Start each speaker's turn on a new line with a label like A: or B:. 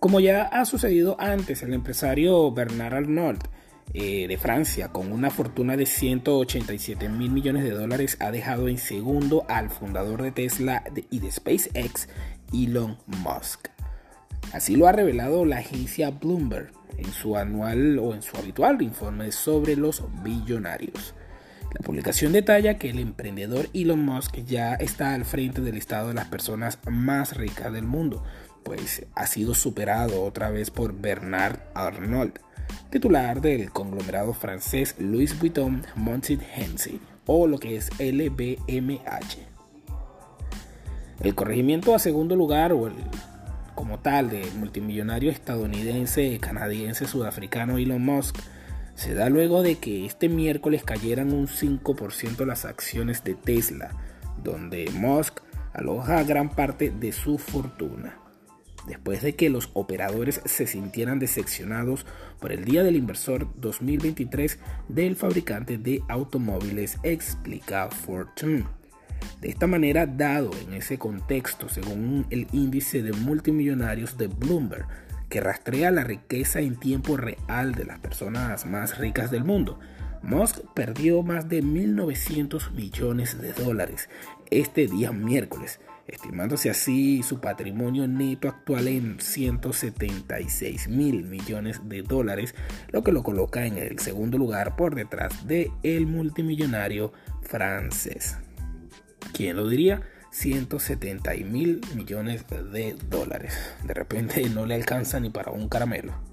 A: Como ya ha sucedido antes, el empresario Bernard Arnault eh, de Francia, con una fortuna de 187 mil millones de dólares, ha dejado en segundo al fundador de Tesla y de SpaceX, Elon Musk. Así lo ha revelado la agencia Bloomberg en su anual o en su habitual informe sobre los billonarios. La publicación detalla que el emprendedor Elon Musk ya está al frente del listado de las personas más ricas del mundo, pues ha sido superado otra vez por Bernard Arnault, titular del conglomerado francés Louis Vuitton Montid Hennessy, o lo que es LVMH. El corregimiento a segundo lugar o el como tal del multimillonario estadounidense, canadiense, sudafricano Elon Musk se da luego de que este miércoles cayeran un 5% las acciones de Tesla, donde Musk aloja gran parte de su fortuna. Después de que los operadores se sintieran decepcionados por el Día del Inversor 2023 del fabricante de automóviles, explica Fortune. De esta manera, dado en ese contexto, según el índice de multimillonarios de Bloomberg, que rastrea la riqueza en tiempo real de las personas más ricas del mundo, Musk perdió más de 1.900 millones de dólares este día miércoles, estimándose así su patrimonio neto actual en 176 mil millones de dólares, lo que lo coloca en el segundo lugar por detrás de el multimillonario francés. ¿Quién lo diría? 170 mil millones de dólares. De repente no le alcanza ni para un caramelo.